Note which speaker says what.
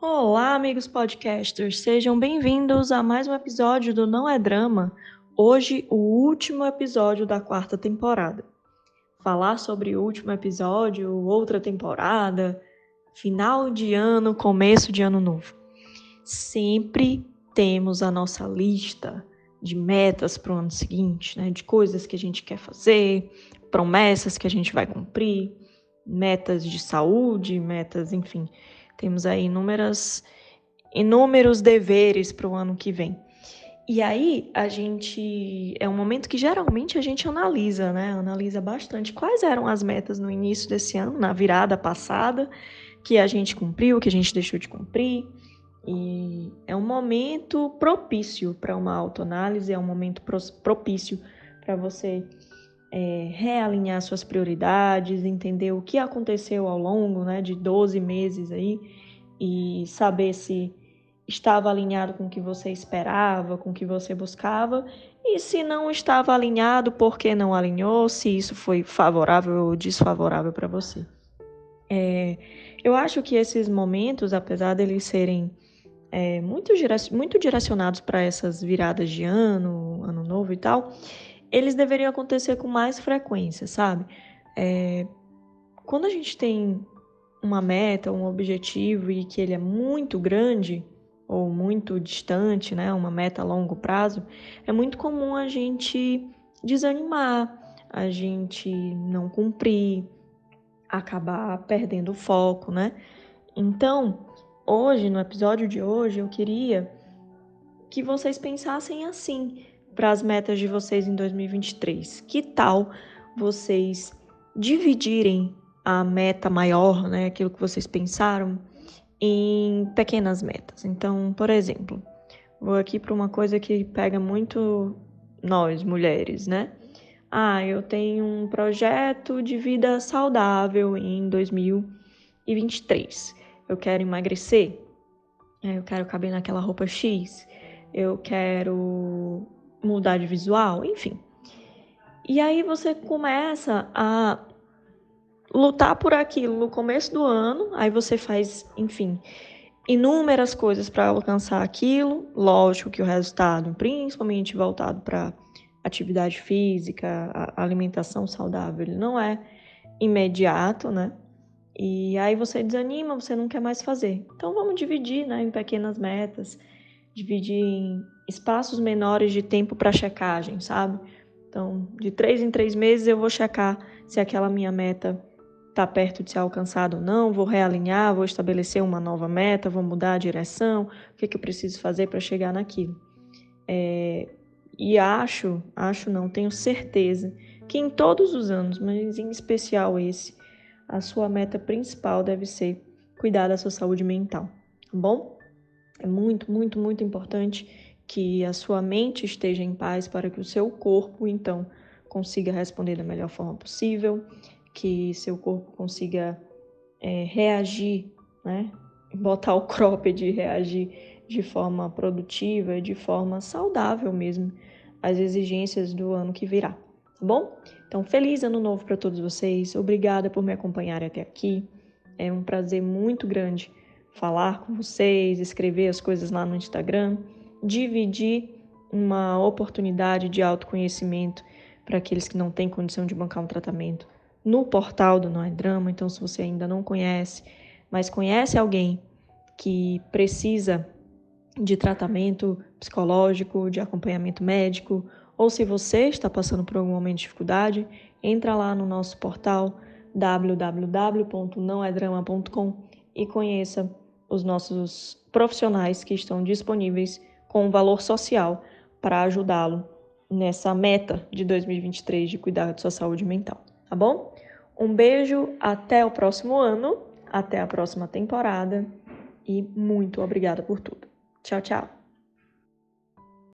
Speaker 1: Olá, amigos podcasters, sejam bem-vindos a mais um episódio do Não é Drama. Hoje, o último episódio da quarta temporada. Falar sobre o último episódio, outra temporada, final de ano, começo de ano novo. Sempre temos a nossa lista de metas para o ano seguinte, né? De coisas que a gente quer fazer, promessas que a gente vai cumprir, metas de saúde, metas, enfim. Temos aí inúmeras, inúmeros deveres para o ano que vem. E aí a gente é um momento que geralmente a gente analisa, né? Analisa bastante quais eram as metas no início desse ano, na virada passada, que a gente cumpriu, que a gente deixou de cumprir. E é um momento propício para uma autoanálise, é um momento propício para você é, realinhar suas prioridades, entender o que aconteceu ao longo né, de 12 meses aí e saber se estava alinhado com o que você esperava, com o que você buscava, e se não estava alinhado, por que não alinhou, se isso foi favorável ou desfavorável para você. É, eu acho que esses momentos, apesar deles serem é, muito, muito direcionados para essas viradas de ano, ano novo e tal, eles deveriam acontecer com mais frequência, sabe? É, quando a gente tem uma meta, um objetivo e que ele é muito grande ou muito distante, né, uma meta a longo prazo, é muito comum a gente desanimar, a gente não cumprir, acabar perdendo o foco, né? Então, hoje, no episódio de hoje, eu queria que vocês pensassem assim para as metas de vocês em 2023. Que tal vocês dividirem a meta maior, né, aquilo que vocês pensaram, em pequenas metas? Então, por exemplo, vou aqui para uma coisa que pega muito nós, mulheres, né? Ah, eu tenho um projeto de vida saudável em 2023 eu quero emagrecer, é, eu quero caber naquela roupa X, eu quero mudar de visual, enfim. E aí você começa a lutar por aquilo no começo do ano, aí você faz, enfim, inúmeras coisas para alcançar aquilo. Lógico que o resultado, principalmente voltado para atividade física, alimentação saudável, ele não é imediato, né? E aí você desanima, você não quer mais fazer. Então vamos dividir né, em pequenas metas, dividir em espaços menores de tempo para checagem, sabe? Então, de três em três meses eu vou checar se aquela minha meta está perto de ser alcançada ou não, vou realinhar, vou estabelecer uma nova meta, vou mudar a direção, o que, que eu preciso fazer para chegar naquilo. É, e acho, acho não, tenho certeza que em todos os anos, mas em especial esse, a sua meta principal deve ser cuidar da sua saúde mental, tá bom? É muito, muito, muito importante que a sua mente esteja em paz para que o seu corpo, então, consiga responder da melhor forma possível, que seu corpo consiga é, reagir, né? Botar o cropped e reagir de forma produtiva, de forma saudável mesmo, às exigências do ano que virá, tá bom? Então, feliz ano novo para todos vocês. Obrigada por me acompanharem até aqui. É um prazer muito grande falar com vocês, escrever as coisas lá no Instagram, dividir uma oportunidade de autoconhecimento para aqueles que não têm condição de bancar um tratamento no portal do Não é Drama. Então, se você ainda não conhece, mas conhece alguém que precisa de tratamento psicológico, de acompanhamento médico ou se você está passando por algum momento de dificuldade, entra lá no nosso portal www.nãoedrama.com e conheça os nossos profissionais que estão disponíveis com um valor social para ajudá-lo nessa meta de 2023 de cuidar de sua saúde mental, tá bom? Um beijo, até o próximo ano, até a próxima temporada e muito obrigada por tudo. Tchau, tchau.